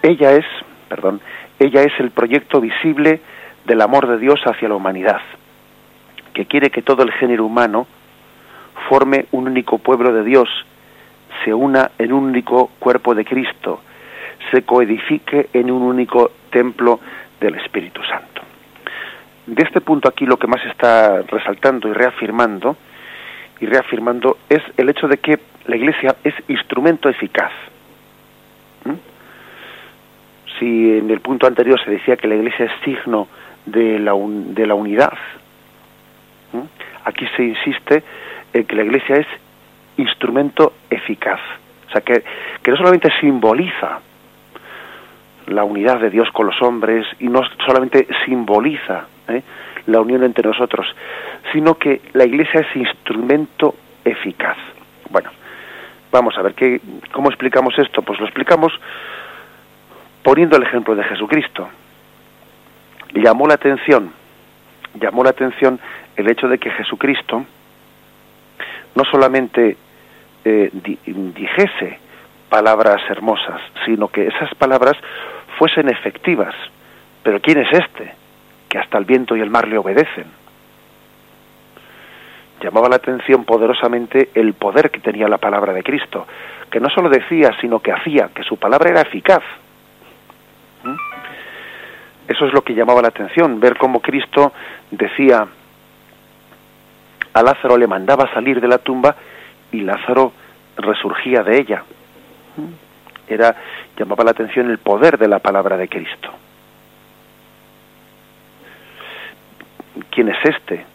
A: Ella es, perdón, ella es el proyecto visible del amor de Dios hacia la humanidad, que quiere que todo el género humano forme un único pueblo de Dios, se una en un único cuerpo de Cristo, se coedifique en un único templo del Espíritu Santo. De este punto aquí lo que más está resaltando y reafirmando y reafirmando es el hecho de que la Iglesia es instrumento eficaz. ¿Mm? Si en el punto anterior se decía que la Iglesia es signo de la, de la unidad, Aquí se insiste en que la Iglesia es instrumento eficaz. O sea, que, que no solamente simboliza la unidad de Dios con los hombres y no solamente simboliza ¿eh? la unión entre nosotros, sino que la Iglesia es instrumento eficaz. Bueno, vamos a ver ¿qué, cómo explicamos esto. Pues lo explicamos poniendo el ejemplo de Jesucristo. Llamó la atención, llamó la atención el hecho de que Jesucristo no solamente eh, dijese palabras hermosas, sino que esas palabras fuesen efectivas. Pero ¿quién es este? Que hasta el viento y el mar le obedecen llamaba la atención poderosamente el poder que tenía la palabra de Cristo, que no solo decía, sino que hacía, que su palabra era eficaz. ¿Mm? Eso es lo que llamaba la atención, ver cómo Cristo decía a Lázaro le mandaba salir de la tumba y Lázaro resurgía de ella. Era llamaba la atención el poder de la palabra de Cristo. ¿Quién es este?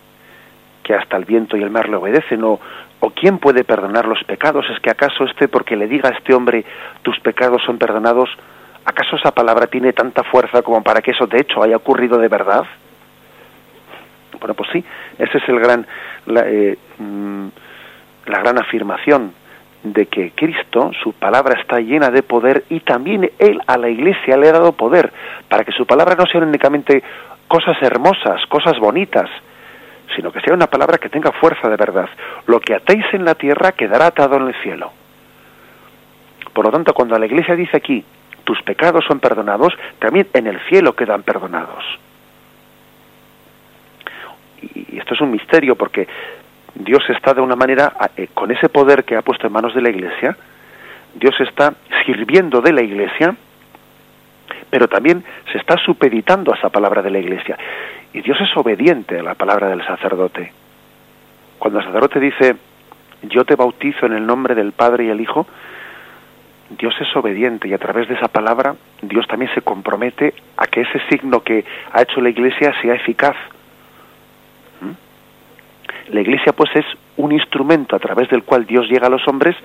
A: que hasta el viento y el mar le obedecen, o, o quién puede perdonar los pecados, es que acaso este porque le diga a este hombre tus pecados son perdonados, ¿acaso esa palabra tiene tanta fuerza como para que eso de hecho haya ocurrido de verdad? Bueno, pues sí, ese es el gran, la, eh, mm, la gran afirmación de que Cristo, su palabra está llena de poder y también Él a la Iglesia le ha dado poder para que su palabra no sea únicamente cosas hermosas, cosas bonitas, sino que sea una palabra que tenga fuerza de verdad. Lo que atéis en la tierra quedará atado en el cielo. Por lo tanto, cuando la Iglesia dice aquí, tus pecados son perdonados, también en el cielo quedan perdonados. Y esto es un misterio porque Dios está de una manera, eh, con ese poder que ha puesto en manos de la Iglesia, Dios está sirviendo de la Iglesia, pero también se está supeditando a esa palabra de la Iglesia Y Dios es obediente a la palabra del sacerdote. Cuando el sacerdote dice, yo te bautizo en el nombre del Padre y el Hijo, Dios es obediente y a través de esa palabra Dios también se compromete a que ese signo que ha hecho la Iglesia sea eficaz. La Iglesia pues es un instrumento a través del cual Dios llega a los hombres,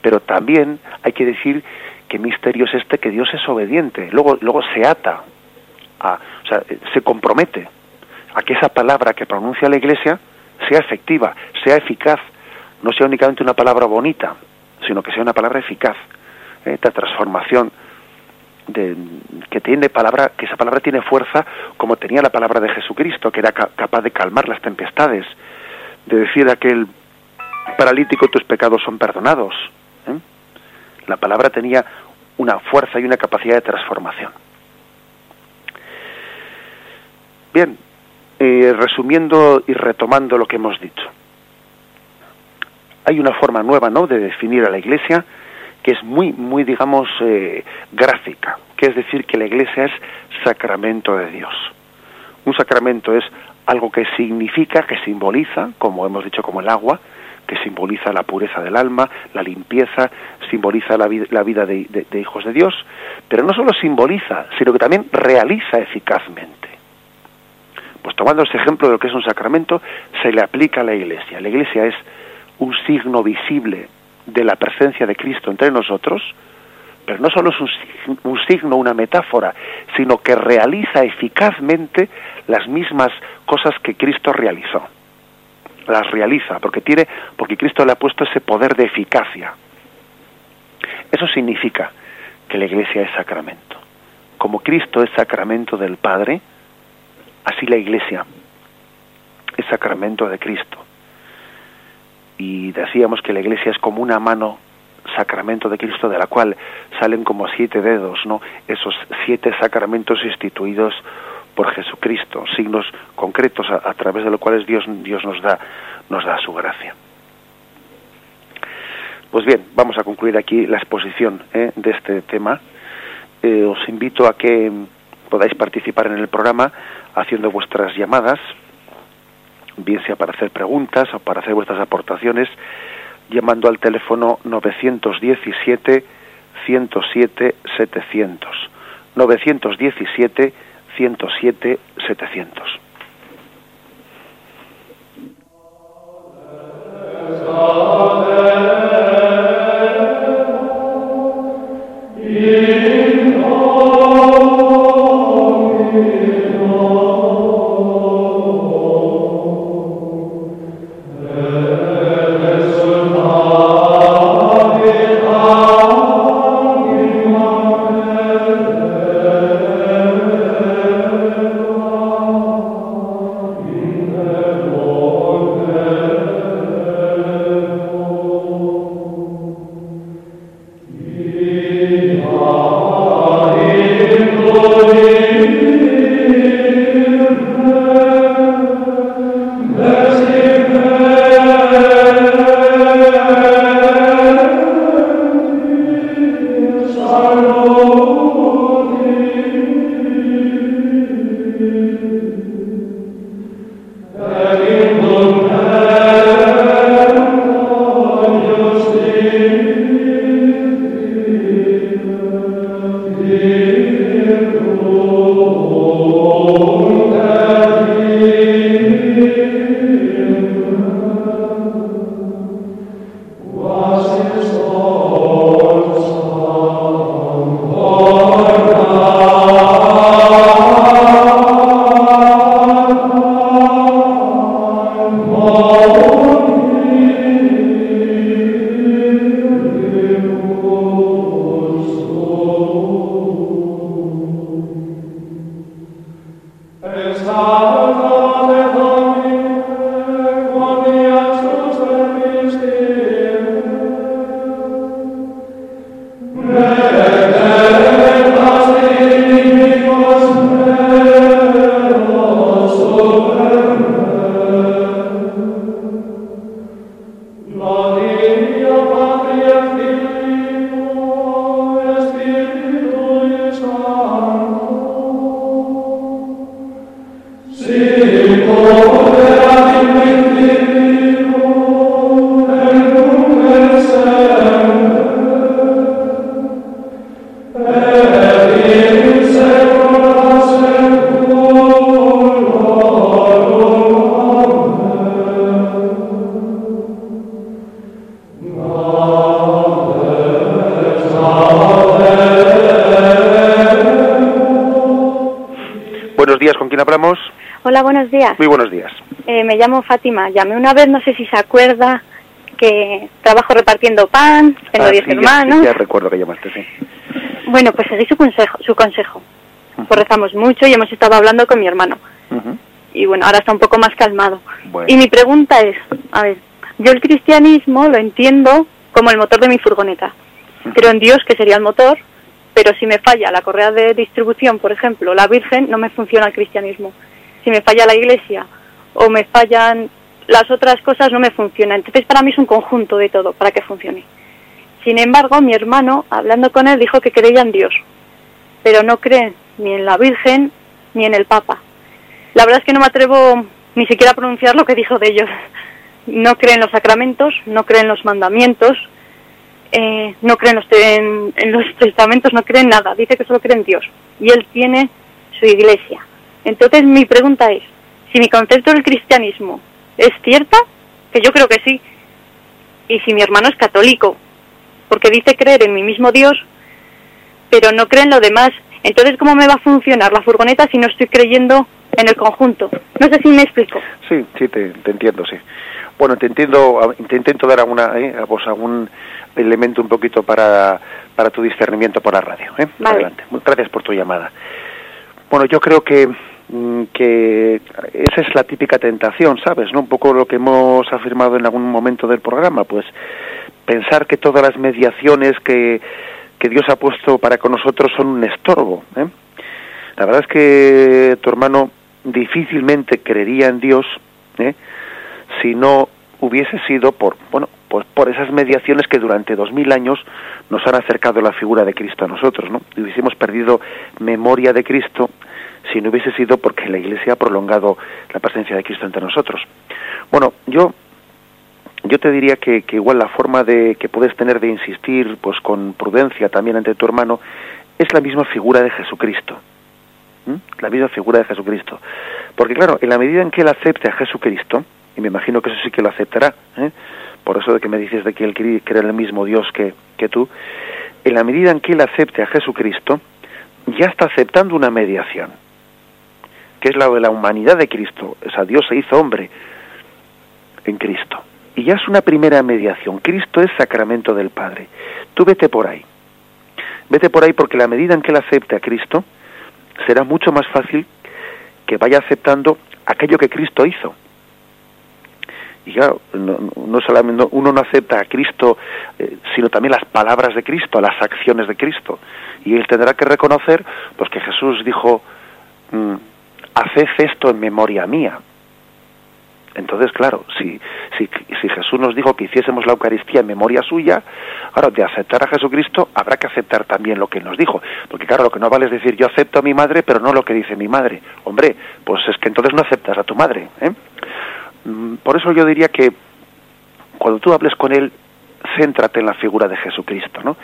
A: pero también hay que decir qué misterio es este que Dios es obediente. Luego, luego se ata, a, o sea, se compromete a que esa palabra que pronuncia la Iglesia sea efectiva, sea eficaz, no sea únicamente una palabra bonita, sino que sea una palabra eficaz esta transformación de, que tiene palabra, que esa palabra tiene fuerza como tenía la palabra de Jesucristo, que era capaz de calmar las tempestades, de decir aquel paralítico tus pecados son perdonados. ¿eh? La palabra tenía una fuerza y una capacidad de transformación. Bien, eh, resumiendo y retomando lo que hemos dicho. Hay una forma nueva, ¿no?, de definir a la Iglesia que es muy, muy, digamos, eh, gráfica, que es decir, que la iglesia es sacramento de Dios. Un sacramento es algo que significa, que simboliza, como hemos dicho, como el agua, que simboliza la pureza del alma, la limpieza, simboliza la, vida de, de hijos de Dios, pero no solo simboliza, sino que también realiza eficazmente. Pues tomando ese ejemplo de lo que es un sacramento, se le aplica a la iglesia. La iglesia es un signo visible de la presencia de Cristo entre nosotros, pero no solo es un, signo, una metáfora, sino que realiza eficazmente las mismas cosas que Cristo realizó. Las realiza porque tiene, porque Cristo le ha puesto ese poder de eficacia. Eso significa que la Iglesia es sacramento. Como Cristo es sacramento del Padre, así la Iglesia es sacramento de Cristo y decíamos que la iglesia es como una mano sacramento de Cristo de la cual salen como siete dedos, ¿no? Esos siete sacramentos instituidos por Jesucristo, signos concretos a, través de los cuales Dios, Dios nos da nos da su gracia. Pues bien, vamos a concluir aquí la exposición ¿eh? de este tema. Eh, os invito a que podáis participar en el programa haciendo vuestras llamadas bien sea para hacer preguntas o para hacer vuestras aportaciones, llamando al teléfono 917 107 700. 917 107 700. Yeah. Quién hablamos?
B: Hola, buenos días.
A: Muy buenos días.
B: Eh, me llamo Fátima. Llamé una vez, no sé si se acuerda, que trabajo repartiendo pan, tengo
A: Ah,
B: 10
A: sí, ya-
B: hermanos.
A: sí, Ya, recuerdo que llamaste, sí.
B: Bueno, pues seguí su consejo. Su consejo. Pues rezamos mucho y hemos estado hablando con mi hermano. Y bueno, ahora está un poco más calmado.
A: Bueno.
B: Y mi pregunta es, a ver, yo el cristianismo lo entiendo como el motor de mi furgoneta. Creo en Dios, que sería el motor, pero si me falla la correa de distribución, por ejemplo, la Virgen, no me funciona el cristianismo. Si me falla la iglesia o me fallan las otras cosas, no me funciona. Entonces, para mí es un conjunto de todo para que funcione. Sin embargo, mi hermano, hablando con él, dijo que creía en Dios, pero no cree ni en la Virgen ni en el Papa. La verdad es que no me atrevo ni siquiera a pronunciar lo que dijo de ellos. No cree en los sacramentos, no cree en los mandamientos, eh, no cree en los, en, los testamentos, no cree en nada. Dice que solo cree en Dios. Y él tiene su iglesia. Entonces mi pregunta es, si mi concepto del cristianismo es cierta, que yo creo que sí, y si mi hermano es católico, porque dice creer en mi mismo Dios, pero no cree en lo demás, entonces ¿cómo me va a funcionar la furgoneta si no estoy creyendo en el conjunto? No sé si me explico.
A: Sí, sí, te entiendo, sí. Bueno, te entiendo, te intento dar alguna, eh, a vos algún elemento un poquito para, para tu discernimiento por la radio. ¿eh?
B: Vale.
A: Adelante. Gracias por tu llamada. Bueno, yo creo que, mm, que esa es la típica tentación, ¿sabes? ¿No? Un poco lo que hemos afirmado en algún momento del programa, pues pensar que todas las mediaciones que, que Dios ha puesto para con nosotros son un estorbo. ¿eh? La verdad es que tu hermano difícilmente creería en Dios ¿eh? Si no hubiese sido por bueno pues por esas mediaciones que durante dos mil años nos han acercado la figura de Cristo a nosotros, ¿no? Y hubiésemos perdido memoria de Cristo si no hubiese sido porque la Iglesia ha prolongado la presencia de Cristo entre nosotros. Bueno, yo yo te diría que, que igual la forma de que puedes tener de insistir pues con prudencia también ante tu hermano es la misma figura de Jesucristo la misma figura de Jesucristo porque claro en la medida en que él acepte a Jesucristo y me imagino que eso sí que lo aceptará ¿eh? por eso de que me dices de que él cree era el mismo Dios que, que tú en la medida en que él acepte a Jesucristo ya está aceptando una mediación que es la de la humanidad de Cristo o sea Dios se hizo hombre en Cristo y ya es una primera mediación. Cristo es sacramento del Padre. Tú vete por ahí. Vete por ahí porque la medida en que él acepte a Cristo, será mucho más fácil que vaya aceptando aquello que Cristo hizo. Y claro, no, no solamente uno no acepta a Cristo, eh, sino también las palabras de Cristo, las acciones de Cristo. Y él tendrá que reconocer pues que Jesús dijo, mm, haced esto en memoria mía. Entonces, claro, si, si, si Jesús nos dijo que hiciésemos la Eucaristía en memoria suya, ahora de aceptar a Jesucristo habrá que aceptar también lo que nos dijo. Porque claro, lo que no vale es decir yo acepto a mi madre, pero no lo que dice mi madre. Hombre, pues es que entonces no aceptas a tu madre. ¿eh? Mm, Por eso yo diría que cuando tú hables con él, céntrate en la figura de Jesucristo, ¿no?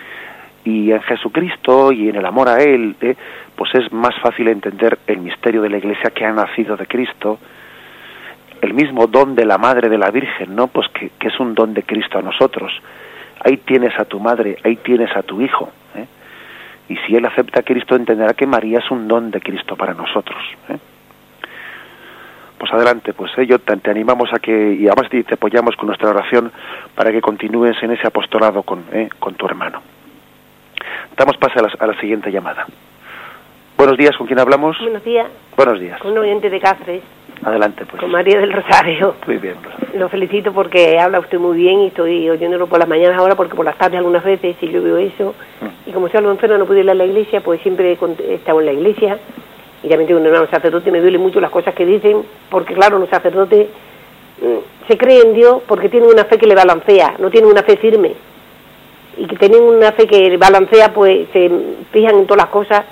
A: Y en Jesucristo y en el amor a él, ¿eh? pues es más fácil entender el misterio de la Iglesia que ha nacido de Cristo, el mismo don de la Madre de la Virgen, ¿no? Pues que, es un don de Cristo a nosotros. Ahí tienes a tu madre, ahí tienes a tu hijo. ¿eh? Y si él acepta a Cristo, entenderá que María es un don de Cristo para nosotros. ¿eh? Pues adelante, pues ¿eh? yo te, te animamos a que, y además te, te apoyamos con nuestra oración para que continúes en ese apostolado con, ¿eh? con tu hermano. Damos paso a la, a la siguiente llamada. Buenos días, ¿con quién hablamos?
C: Buenos días,
A: Buenos días.
C: con un oyente de Cáceres,
A: Adelante, pues.
C: con María del Rosario.
A: Muy bien.
C: Lo felicito porque habla usted muy bien y estoy oyéndolo por las mañanas ahora porque por las tardes algunas veces si yo veo eso
A: Mm.
C: y como soy algo enferma no puedo ir a la iglesia pues siempre he estado en la iglesia y también tengo un hermano sacerdote me duele mucho las cosas que dicen porque claro los sacerdotes mm, se creen en Dios porque tienen una fe que le balancea no tienen una fe firme. Y que tienen una fe que balancea pues se fijan en todas las cosas.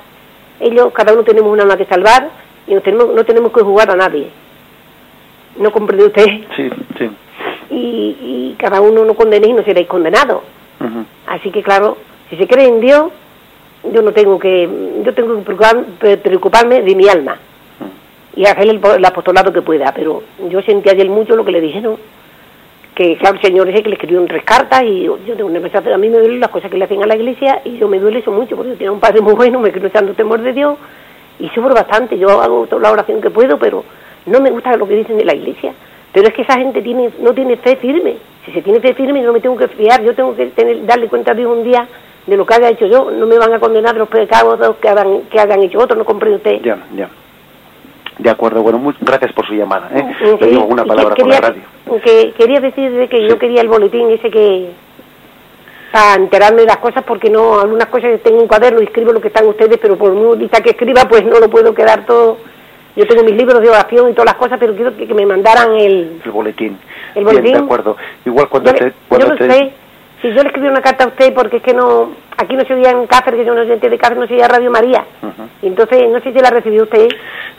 C: Ellos cada uno tenemos una alma que salvar y no tenemos, no tenemos que jugar a nadie. No comprende usted
A: Sí, sí.
C: y, y cada uno no condenéis y no seréis condenados. Así que claro, si se cree en Dios, yo no tengo que, yo tengo que preocupar- pre- preocuparme de mi alma y hacer el, el apostolado que pueda. Pero yo sentí ayer mucho lo que le dijeron, que claro, el Señor ese que le escribió tres cartas y yo tengo una mensaje, a mí me duelen las cosas que le hacen a la iglesia y yo me duele eso mucho porque yo tenía un padre muy bueno, me crió echando temor de Dios y sufro bastante. Yo hago toda la oración que puedo, pero no me gusta lo que dicen de la iglesia. Pero es que esa gente tiene, no tiene fe firme. Si se tiene fe firme, yo no me tengo que fiar. Yo tengo que tener, darle cuenta a Dios un día de lo que haya hecho yo. No me van a condenar de los pecados que hagan, que hagan hecho otros, ¿no comprende usted?
A: Ya, ya. De acuerdo, bueno, muchas gracias por su llamada. ¿eh? Le digo una palabra
C: quería,
A: por la radio.
C: Que, quería decir que yo quería el boletín ese que para enterarme de las cosas porque no algunas cosas que tengo un cuaderno y escribo lo que están ustedes pero por muy lista que escriba pues no lo puedo quedar todo yo tengo mis libros de oración y todas las cosas pero quiero que, me mandaran el
A: el boletín
C: el boletín
A: Bien, de acuerdo igual cuando
C: yo,
A: te cuando
C: yo
A: te...
C: sé si yo le escribí una carta a usted porque es que no aquí no se oía en Cáceres que yo no oyente de Cáceres no se oía Radio María
A: Uh -huh.
C: entonces no sé si la recibió usted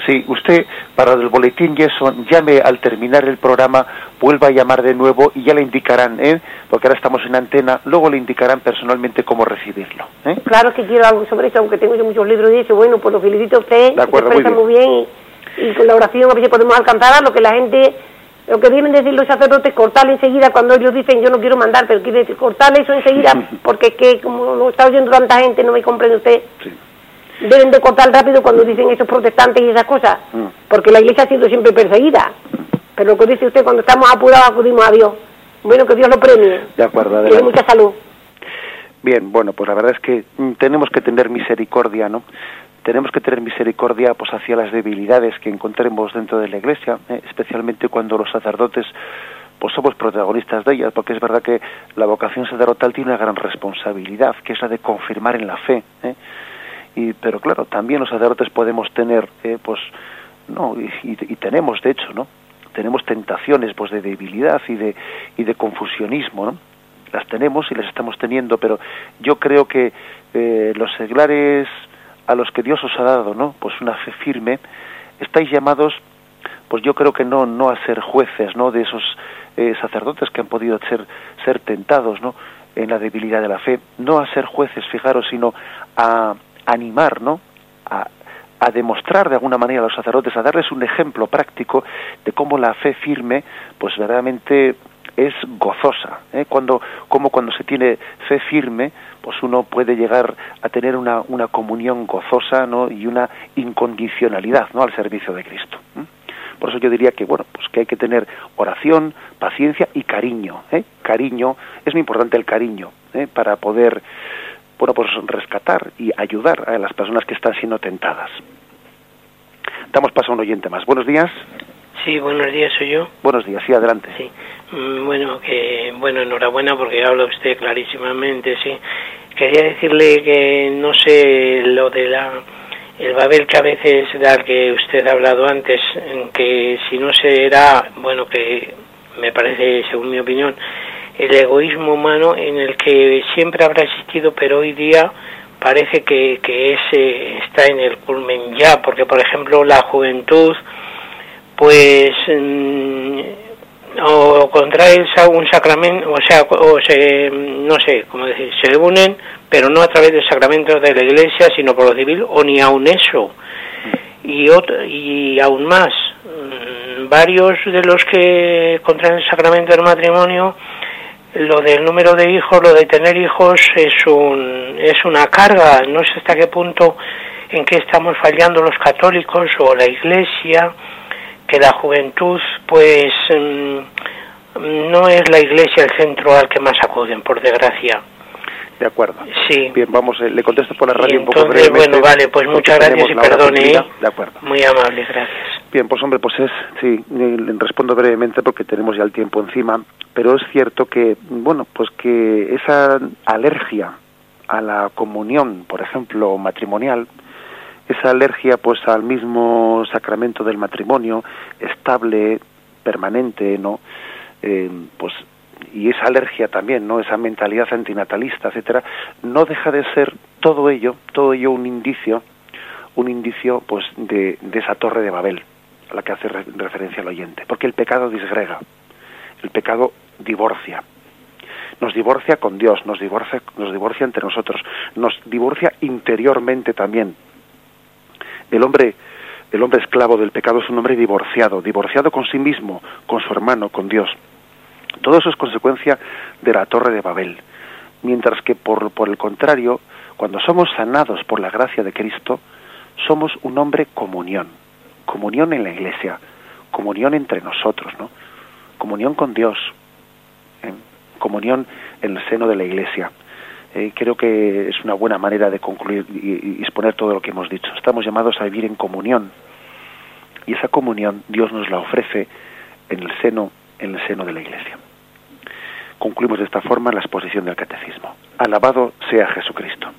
A: Sí, usted para el boletín eso, llame al terminar el programa, vuelva a llamar de nuevo y ya le indicarán, ¿eh? porque ahora estamos en antena, luego le indicarán personalmente cómo recibirlo. ¿eh?
C: Claro que quiero algo sobre eso, aunque tengo yo muchos libros y eso, bueno, pues lo felicito a usted,
A: De acuerdo,
C: se expresa
A: muy
C: muy bien, y, y, con la oración a ver si podemos alcanzar a lo que la gente, lo que vienen a decir los sacerdotes, cortarle enseguida cuando ellos dicen yo no quiero mandar, pero quiere decir cortarle eso enseguida, [laughs] porque es que como lo está oyendo tanta gente, no me comprende usted.
A: Sí.
C: Deben de cortar rápido cuando dicen esos protestantes y esas cosas,
A: Mm.
C: porque la iglesia ha sido siempre perseguida. Pero lo que dice usted, cuando estamos apurados acudimos a Dios. Bueno, que Dios lo premie.
A: De acuerdo, adelante.
C: mucha salud.
A: Bien, bueno, pues la verdad es que mm, tenemos que tener misericordia, ¿no? Tenemos que tener misericordia pues hacia las debilidades que encontremos dentro de la Iglesia, ¿eh? especialmente cuando los sacerdotes pues somos protagonistas de ellas, porque es verdad que la vocación sacerdotal tiene una gran responsabilidad, que es la de confirmar en la fe, ¿eh? y pero claro, también los sacerdotes podemos tener eh, pues no y, y, tenemos de hecho, ¿no? Tenemos tentaciones pues de debilidad y de y de confusionismo, ¿no? las tenemos y las estamos teniendo, pero yo creo que eh, los seglares a los que Dios os ha dado, ¿no? Pues una fe firme, estáis llamados, pues yo creo que no no a ser jueces, ¿no? De esos eh, sacerdotes que han podido ser ser tentados, ¿no? En la debilidad de la fe, no a ser jueces, fijaros, sino a animar, ¿no? A, a demostrar de alguna manera a los sacerdotes, a darles un ejemplo práctico de cómo la fe firme, pues verdaderamente es gozosa, ¿eh? cuando como cuando se tiene fe firme, pues uno puede llegar a tener una, una comunión gozosa, ¿no? y una incondicionalidad, ¿no? al servicio de Cristo. ¿eh? Por eso yo diría que bueno, pues que hay que tener oración, paciencia y cariño, ¿eh? cariño, es muy importante el cariño, ¿eh? para poder bueno, pues rescatar y ayudar a las personas que están siendo tentadas. Damos paso a un oyente más. Buenos días.
D: Sí, buenos días, soy yo.
A: Buenos días, sí, adelante.
D: Sí, mm, bueno, que bueno, enhorabuena porque habla usted clarísimamente, sí. Quería decirle que no sé lo de la el Babel que a veces da que usted ha hablado antes, que si no se era, bueno, que me parece, según mi opinión, el egoísmo humano en el que siempre habrá existido, pero hoy día parece que, que ese está en el culmen ya, porque por ejemplo la juventud pues mm, o contrae un sacramento, o sea, o se, no sé, cómo decir, se unen, pero no a través del sacramento de la iglesia, sino por lo civil, o ni aun eso. Y, otro, y aún más, mm, varios de los que contraen el sacramento del matrimonio, lo del número de hijos, lo de tener hijos es un es una carga, no sé hasta qué punto en qué estamos fallando los católicos o la iglesia, que la juventud pues mmm, no es la iglesia el centro al que más acuden, por desgracia.
A: De acuerdo.
D: Sí.
A: Bien, vamos, eh, le contesto por la radio un poco brevemente.
D: Bueno, vale, pues muchas gracias y perdone. ¿eh?
A: De acuerdo.
D: Muy amable, gracias.
A: Bien, pues hombre, pues es, sí, le respondo brevemente porque tenemos ya el tiempo encima, pero es cierto que, bueno, pues que esa alergia a la comunión, por ejemplo, matrimonial, esa alergia pues al mismo sacramento del matrimonio estable permanente no eh, pues y esa alergia también no esa mentalidad antinatalista etcétera no deja de ser todo ello todo ello un indicio un indicio pues de, de esa torre de Babel a la que hace re referencia el oyente porque el pecado disgrega el pecado divorcia. Nos divorcia con Dios nos divorcia nos divorcia entre nosotros nos divorcia interiormente también el hombre el hombre esclavo del pecado es un hombre divorciado, divorciado con sí mismo, con su hermano, con Dios. Todo eso es consecuencia de la torre de Babel. Mientras que por, el contrario, cuando somos sanados por la gracia de Cristo, somos un hombre comunión, comunión en la iglesia, comunión entre nosotros, ¿no? Comunión con Dios, ¿eh? comunión en el seno de la iglesia. Eh, creo que es una buena manera de concluir y, y exponer todo lo que hemos dicho. Estamos llamados a vivir en comunión y esa comunión Dios nos la ofrece en el seno, en el seno de la iglesia. Concluimos de esta forma la exposición del catecismo. Alabado sea Jesucristo.